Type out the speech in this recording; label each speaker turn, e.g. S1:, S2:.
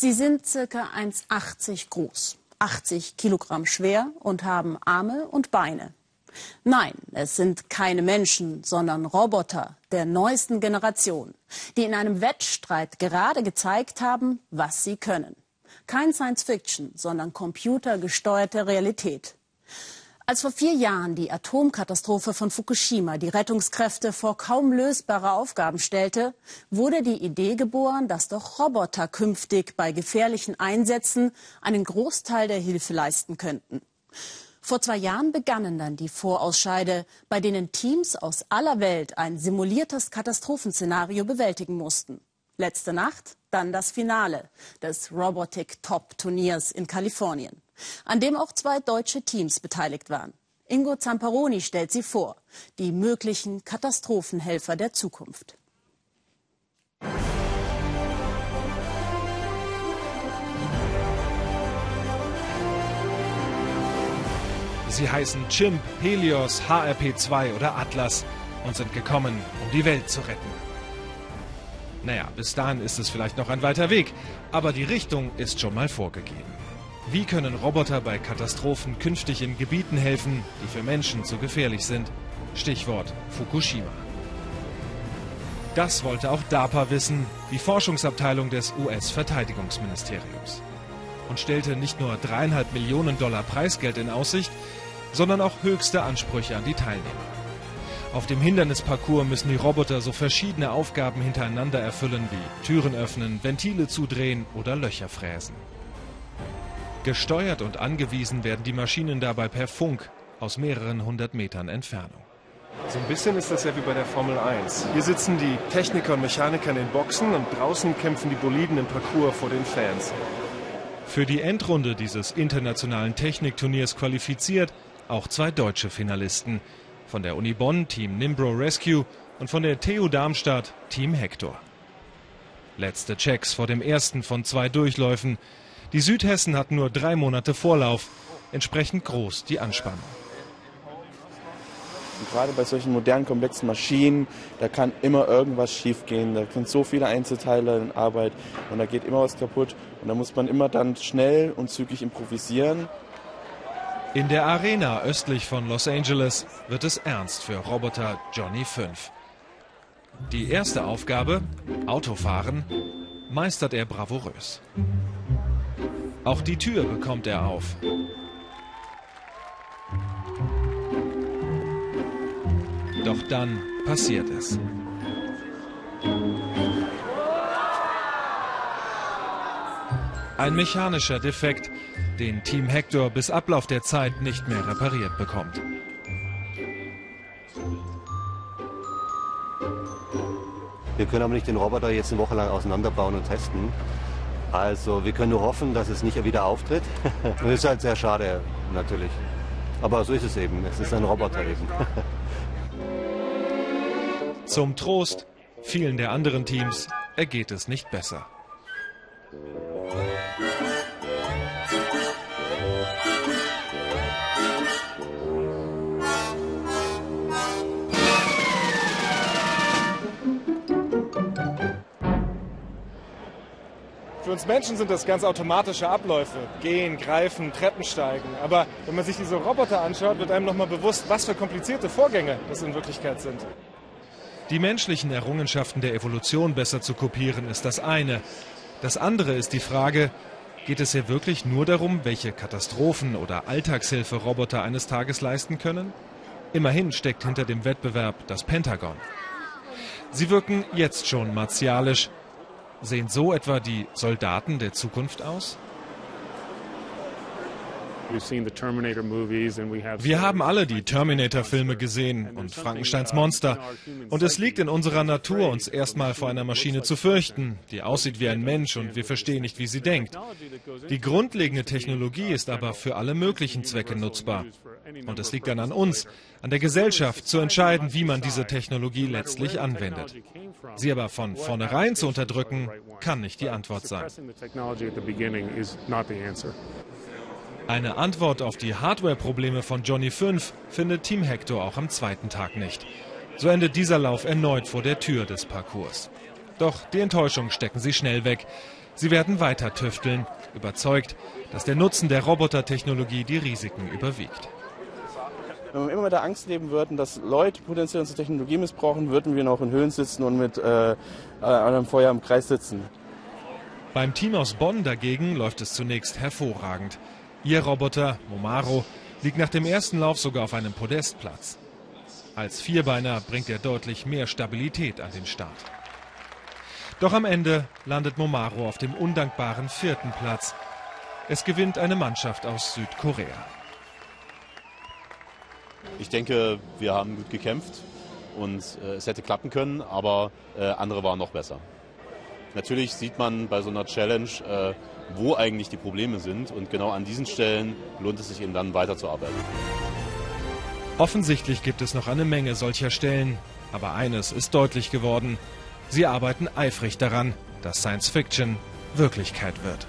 S1: Sie sind circa 1,80 groß, 80 Kilogramm schwer und haben Arme und Beine. Nein, es sind keine Menschen, sondern Roboter der neuesten Generation, die in einem Wettstreit gerade gezeigt haben, was sie können. Kein Science Fiction, sondern computergesteuerte Realität. Als vor vier Jahren die Atomkatastrophe von Fukushima die Rettungskräfte vor kaum lösbare Aufgaben stellte, wurde die Idee geboren, dass doch Roboter künftig bei gefährlichen Einsätzen einen Großteil der Hilfe leisten könnten. Vor zwei Jahren begannen dann die Vorausscheide, bei denen Teams aus aller Welt ein simuliertes Katastrophenszenario bewältigen mussten. Letzte Nacht dann das Finale des Robotic Top Turniers in Kalifornien an dem auch zwei deutsche Teams beteiligt waren. Ingo Zamparoni stellt sie vor, die möglichen Katastrophenhelfer der Zukunft.
S2: Sie heißen Chimp, Helios, HRP2 oder Atlas und sind gekommen, um die Welt zu retten. Naja, bis dahin ist es vielleicht noch ein weiter Weg, aber die Richtung ist schon mal vorgegeben. Wie können Roboter bei Katastrophen künftig in Gebieten helfen, die für Menschen zu gefährlich sind? Stichwort Fukushima. Das wollte auch DARPA wissen, die Forschungsabteilung des US-Verteidigungsministeriums. Und stellte nicht nur dreieinhalb Millionen Dollar Preisgeld in Aussicht, sondern auch höchste Ansprüche an die Teilnehmer. Auf dem Hindernisparcours müssen die Roboter so verschiedene Aufgaben hintereinander erfüllen wie Türen öffnen, Ventile zudrehen oder Löcher fräsen. Gesteuert und angewiesen werden die Maschinen dabei per Funk aus mehreren hundert Metern Entfernung.
S3: So ein bisschen ist das ja wie bei der Formel 1. Hier sitzen die Techniker und Mechaniker in den Boxen und draußen kämpfen die Boliden im Parcours vor den Fans.
S2: Für die Endrunde dieses internationalen Technikturniers qualifiziert auch zwei deutsche Finalisten. Von der Uni Bonn Team Nimbro Rescue und von der TU Darmstadt Team Hector. Letzte Checks vor dem ersten von zwei Durchläufen. Die Südhessen hatten nur drei Monate Vorlauf, entsprechend groß die Anspannung.
S4: Und gerade bei solchen modernen, komplexen Maschinen, da kann immer irgendwas schiefgehen. Da sind so viele Einzelteile in Arbeit und da geht immer was kaputt. Und da muss man immer dann schnell und zügig improvisieren.
S2: In der Arena östlich von Los Angeles wird es ernst für Roboter Johnny 5. Die erste Aufgabe, Autofahren, meistert er bravourös. Auch die Tür bekommt er auf. Doch dann passiert es. Ein mechanischer Defekt, den Team Hector bis Ablauf der Zeit nicht mehr repariert bekommt.
S5: Wir können aber nicht den Roboter jetzt eine Woche lang auseinanderbauen und testen. Also wir können nur hoffen, dass es nicht wieder auftritt. das ist halt sehr schade, natürlich. Aber so ist es eben. Es ist ein Roboter eben.
S2: Zum Trost, vielen der anderen Teams ergeht es nicht besser.
S3: Für uns Menschen sind das ganz automatische Abläufe. Gehen, greifen, Treppen steigen. Aber wenn man sich diese Roboter anschaut, wird einem nochmal bewusst, was für komplizierte Vorgänge das in Wirklichkeit sind.
S2: Die menschlichen Errungenschaften der Evolution besser zu kopieren, ist das eine. Das andere ist die Frage, geht es hier wirklich nur darum, welche Katastrophen oder Alltagshilfe Roboter eines Tages leisten können? Immerhin steckt hinter dem Wettbewerb das Pentagon. Sie wirken jetzt schon martialisch, Sehen so etwa die Soldaten der Zukunft aus? Wir haben alle die Terminator-Filme gesehen und Frankensteins Monster. Und es liegt in unserer Natur, uns erstmal vor einer Maschine zu fürchten, die aussieht wie ein Mensch und wir verstehen nicht, wie sie denkt. Die grundlegende Technologie ist aber für alle möglichen Zwecke nutzbar. Und es liegt dann an uns, an der Gesellschaft, zu entscheiden, wie man diese Technologie letztlich anwendet. Sie aber von vornherein zu unterdrücken, kann nicht die Antwort sein. Eine Antwort auf die Hardware-Probleme von Johnny 5 findet Team Hector auch am zweiten Tag nicht. So endet dieser Lauf erneut vor der Tür des Parcours. Doch die Enttäuschung stecken sie schnell weg. Sie werden weiter tüfteln, überzeugt, dass der Nutzen der Robotertechnologie die Risiken überwiegt.
S4: Wenn wir immer mit der Angst leben würden, dass Leute potenziell unsere Technologie missbrauchen, würden wir noch in Höhlen sitzen und mit äh, einem Feuer im Kreis sitzen.
S2: Beim Team aus Bonn dagegen läuft es zunächst hervorragend. Ihr Roboter, Momaro, liegt nach dem ersten Lauf sogar auf einem Podestplatz. Als Vierbeiner bringt er deutlich mehr Stabilität an den Start. Doch am Ende landet Momaro auf dem undankbaren vierten Platz. Es gewinnt eine Mannschaft aus Südkorea.
S6: Ich denke, wir haben gut gekämpft und äh, es hätte klappen können, aber äh, andere waren noch besser. Natürlich sieht man bei so einer Challenge, äh, wo eigentlich die Probleme sind und genau an diesen Stellen lohnt es sich eben dann weiterzuarbeiten.
S2: Offensichtlich gibt es noch eine Menge solcher Stellen, aber eines ist deutlich geworden. Sie arbeiten eifrig daran, dass Science Fiction Wirklichkeit wird.